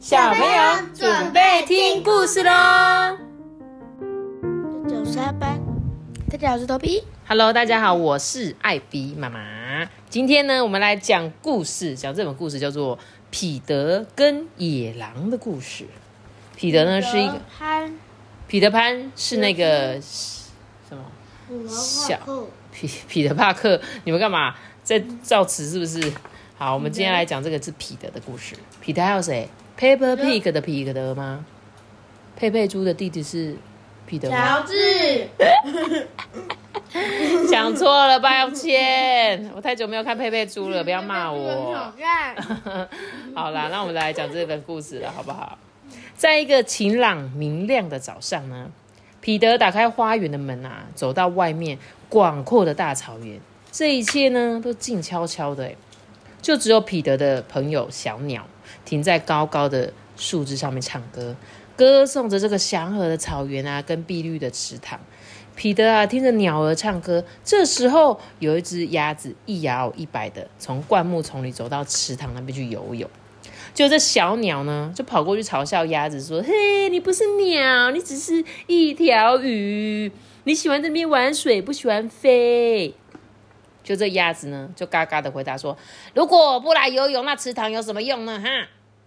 小朋友准备听故事喽！九三班，大家好，我是头皮。Hello，大家好，我是艾比妈妈。今天呢，我们来讲故事，讲这本故事叫做《彼得跟野狼的故事》。彼得呢是一个潘彼得潘是那个什么小彼彼得帕克，你们干嘛在造词是不是？好，我们今天来讲这个是彼得的故事。彼得还有谁？Peppa Pig 的彼得吗？佩佩猪的弟弟是彼得吗？乔治，讲错了，抱歉，我太久没有看佩佩猪了，不要骂我。好啦，那我们来讲这本故事了，好不好？在一个晴朗明亮的早上呢，彼得打开花园的门啊，走到外面广阔的大草原，这一切呢都静悄悄的，哎，就只有彼得的朋友小鸟停在高高的树枝上面唱歌，歌颂着这个祥和的草原啊，跟碧绿的池塘。彼得啊，听着鸟儿唱歌。这时候，有一只鸭子一摇一摆的从灌木丛里走到池塘那边去游泳。就这小鸟呢，就跑过去嘲笑鸭子说：“嘿，你不是鸟，你只是一条鱼。你喜欢这边玩水，不喜欢飞。”就这鸭子呢，就嘎嘎的回答说：“如果不来游泳，那池塘有什么用呢？哈！”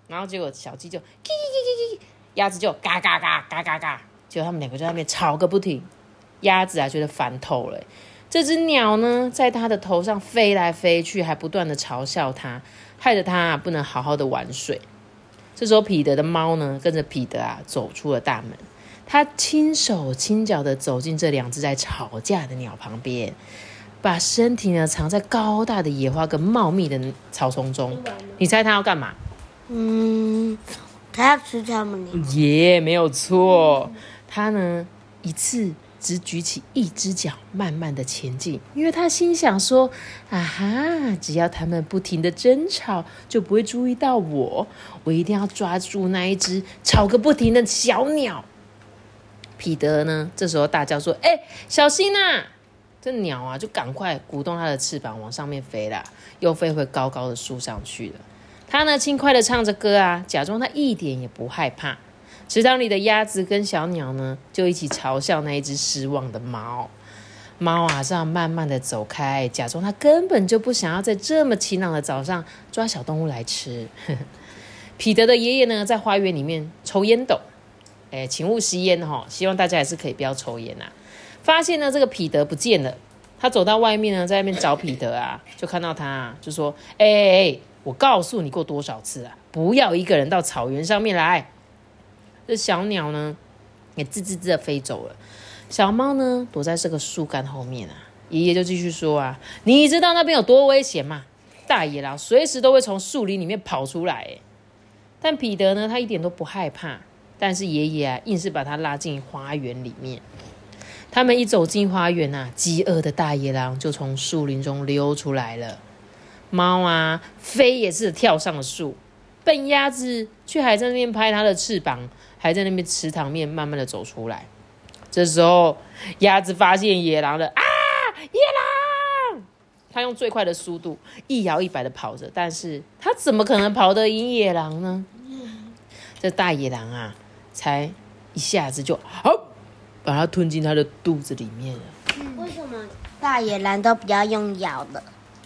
然后结果小鸡就叽叽叽叽叽，鸭子就嘎嘎嘎嘎嘎嘎，结果他们两个在那边吵个不停。鸭子啊，觉得烦透了。这只鸟呢，在它的头上飞来飞去，还不断的嘲笑它，害得它不能好好的玩水。这时候，彼得的猫呢，跟着彼得啊走出了大门。它轻手轻脚的走进这两只在吵架的鸟旁边，把身体呢藏在高大的野花跟茂密的草丛中。你猜它要干嘛？嗯，他要吃他们的，耶没有错。它呢一次只举起一只脚，慢慢的前进，因为他心想说：“啊哈，只要他们不停的争吵，就不会注意到我。我一定要抓住那一只吵个不停的小鸟。”彼得呢，这时候大叫说：“哎、小心呐、这鸟啊，就赶快鼓动它的翅膀往上面飞啦，又飞回高高的树上去了。它呢，轻快的唱着歌啊，假装它一点也不害怕。池塘里的鸭子跟小鸟呢，就一起嘲笑那一只失望的猫。猫啊，这样慢慢的走开，假装它根本就不想要在这么晴朗的早上抓小动物来吃。彼得的爷爷呢，在花园里面抽烟斗，哎，请勿吸烟哈、希望大家还是可以不要抽烟啊。发现呢，这个彼得不见了，他走到外面呢，在那边找彼得啊，就看到他、啊，就说：“哎哎哎，我告诉你过多少次啊，不要一个人到草原上面来。”这小鸟呢，也吱吱吱的飞走了。小猫呢，躲在这个树干后面啊。爷爷就继续说啊：“你知道那边有多危险吗？大野狼随时都会从树林里面跑出来。”，但彼得呢，他一点都不害怕。但是爷爷啊，硬是把他拉进花园里面。他们一走进花园啊，饥饿的大野狼就从树林中溜出来了。猫啊，飞也是跳上了树，笨鸭子却还在那边拍它的翅膀，还在那边池塘面慢慢的走出来。这时候，鸭子发现野狼了啊！野狼！它用最快的速度一摇一摆的跑着，但是它怎么可能跑得赢野狼呢？这大野狼啊，才一下子就好把它吞进它的肚子里面了。为什么大野狼都不要用咬的？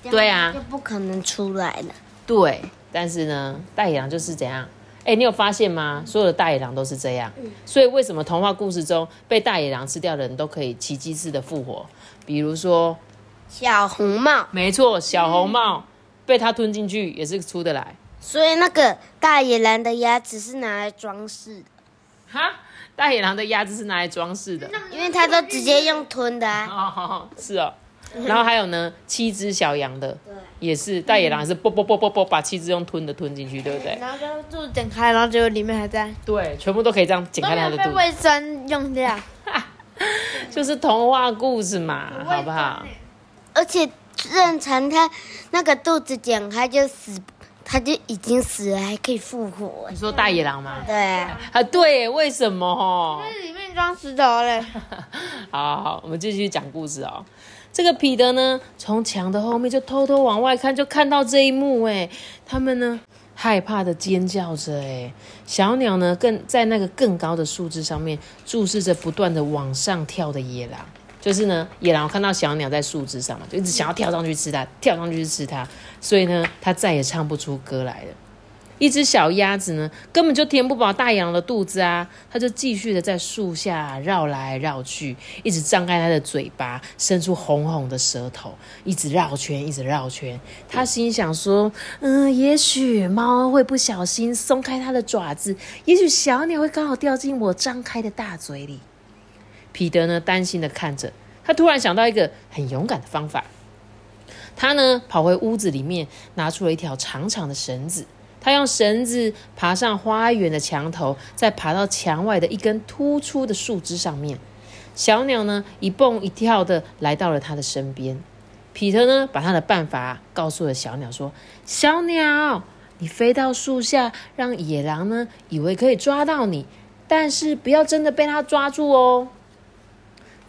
对啊就不可能出来了。对，但是呢，大野狼就是怎样？哎，你有发现吗？所有的大野狼都是这样。所以为什么童话故事中被大野狼吃掉的人都可以奇迹似的复活？比如说，小红帽，没错，小红帽被它吞进去也是出得来。所以那个大野狼的牙齿是拿来装饰的，哈，大野狼的鸭子是拿来装饰的。因为它都直接用吞的、啊。哦，是哦。然后还有呢，七只小羊的对，也是大野狼，是啵啵啵啵啵把七只用吞的吞进去，对不对？然后就肚子剪开，然后结果里面还在，对，全部都可以这样剪开它的肚子。卫生用掉。就是童话故事嘛，好不好？而且正常它那个肚子剪开就死，它就已经死了，还可以复活你。说大野狼吗？对啊，啊，对耶，为什么？哦，里面装石头嘞，好好好，我们继续讲故事哦。这个彼得呢，从墙的后面就偷偷往外看，就看到这一幕。哎，他们呢害怕的尖叫着。哎，小鸟呢，更在那个更高的树枝上面注视着不断的往上跳的野狼。就是呢，野狼看到小鸟在树枝上嘛，就一直想要跳上去吃它，跳上去吃它，所以呢，它再也唱不出歌来了。一只小鸭子呢，根本就填不饱大野狼的肚子啊，它就继续的在树下绕来绕去，一直张开它的嘴巴，伸出红红的舌头，一直绕圈，一直绕圈。它心想说：“嗯，也许猫会不小心松开它的爪子，也许小鸟会刚好掉进我张开的大嘴里。”彼得呢，担心的看着，他突然想到一个很勇敢的方法，他呢跑回屋子里面，拿出了一条长长的绳子。他用绳子爬上花园的墙头，再爬到墙外的一根突出的树枝上面。小鸟呢，一蹦一跳的来到了他的身边。彼得呢，把他的办法告诉了小鸟，说：“小鸟，你飞到树下，让野狼呢以为可以抓到你，但是不要真的被他抓住哦。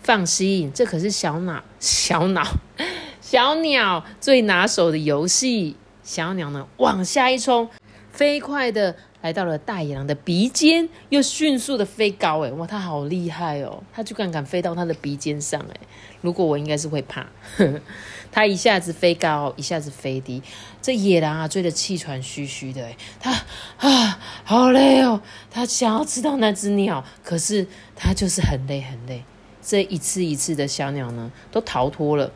放心，这可是小鸟、小鸟、小鸟最拿手的游戏。小鸟呢，往下一冲。”飞快的来到了大野狼的鼻尖，又迅速的飞高，哎，哇，它好厉害哦！它居然敢飞到它的鼻尖上，哎，如果我应该是会怕。它一下子飞高，一下子飞低，这野狼啊追得气喘吁吁的，哎，它啊好累哦，它想要吃到那只鸟，可是它就是很累很累。这一次一次的小鸟呢，都逃脱了。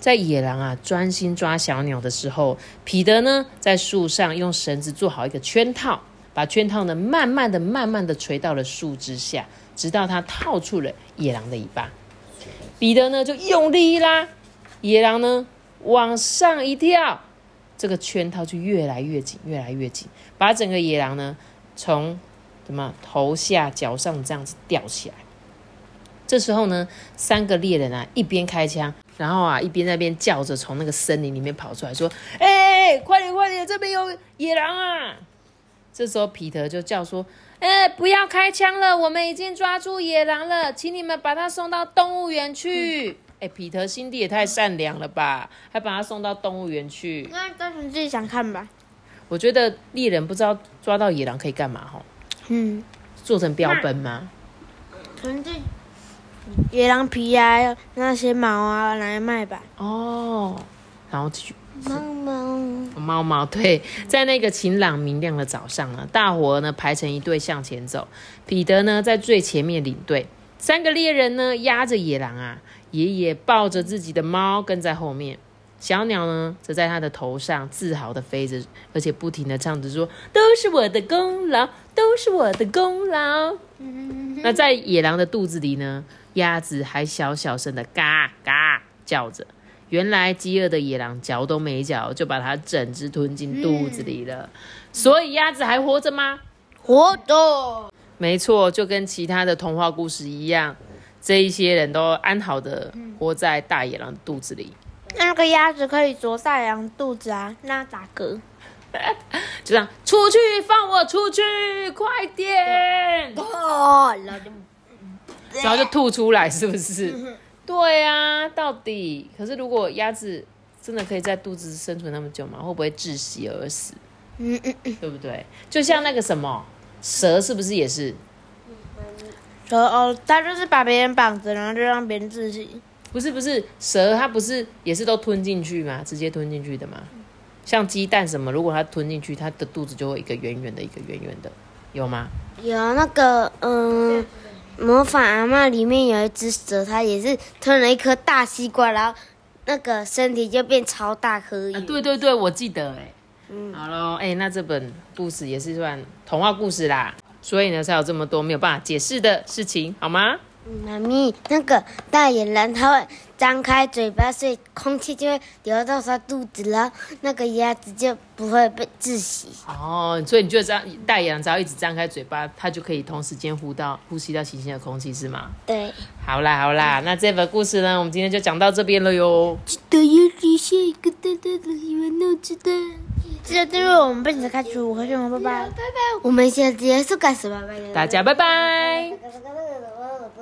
在野狼啊专心抓小鸟的时候，彼得呢在树上用绳子做好一个圈套，把圈套呢慢慢的、慢慢的垂到了树枝下，直到他套住了野狼的尾巴。彼得呢就用力一拉，野狼呢往上一跳，这个圈套就越来越紧，越来越紧，把整个野狼呢从什么头下脚上这样子吊起来。这时候呢，三个猎人啊一边开枪。然后啊，一边在边叫着，从那个森林里面跑出来，说：“哎，快点，快点，这边有野狼啊！”这时候，皮特就叫说：“哎，不要开枪了，我们已经抓住野狼了，请你们把它送到动物园去。”哎，皮特心地也太善良了吧，还把它送到动物园去。那单纯自己想看吧。我觉得猎人不知道抓到野狼可以干嘛哈？嗯，做成标本吗？纯粹。野狼皮啊，那些毛啊，拿来卖吧。哦，然后继续。猫猫，猫猫，对，在那个晴朗明亮的早上呢，大伙呢排成一队向前走。彼得呢在最前面领队，三个猎人呢压着野狼啊，爷爷抱着自己的猫跟在后面。小鸟呢则在它的头上自豪的飞着，而且不停的唱着说：“都是我的功劳，都是我的功劳。”那在野狼的肚子里呢？鸭子还小小声的嘎嘎叫着，原来饥饿的野狼嚼都没嚼，就把它整只吞进肚子里了。所以鸭子还活着吗？活着。没错，就跟其他的童话故事一样，这一些人都安好的活在大野狼肚子里。那个鸭子可以啄大羊肚子啊？那打嗝？就这样，出去，放我出去，快点！然后就吐出来，是不是？对啊，到底可是如果鸭子真的可以在肚子生存那么久吗？会不会窒息而死？嗯嗯嗯，对不对？就像那个什么蛇，是不是也是？蛇哦，它就是把别人绑着，然后就让别人窒息。不是不是，蛇它不是也是都吞进去吗？直接吞进去的吗？像鸡蛋什么，如果它吞进去，它的肚子就会一个圆圆的，一个圆圆的，有吗？有那个嗯。魔法阿妈里面有一只蛇，它也是吞了一颗大西瓜，然后那个身体就变超大颗。对对对，我记得哎。嗯，好喽，哎，那这本故事也是算童话故事啦，所以呢才有这么多没有办法解释的事情，好吗？妈咪，那个大野狼它会张开嘴巴，所以空气就会流到它肚子，然后那个鸭子就不会被窒息。哦，所以你觉得这样大野狼只要一直张开嘴巴，它就可以同时间呼到呼吸到新鲜的空气，是吗？对。好啦好啦，那这本故事呢，我们今天就讲到这边了哟。记得要留下一个大大的喜欢脑子的。记得订阅我们本子开除，我和熊猫拜拜。拜拜。我们下次结束干什么？大家拜拜。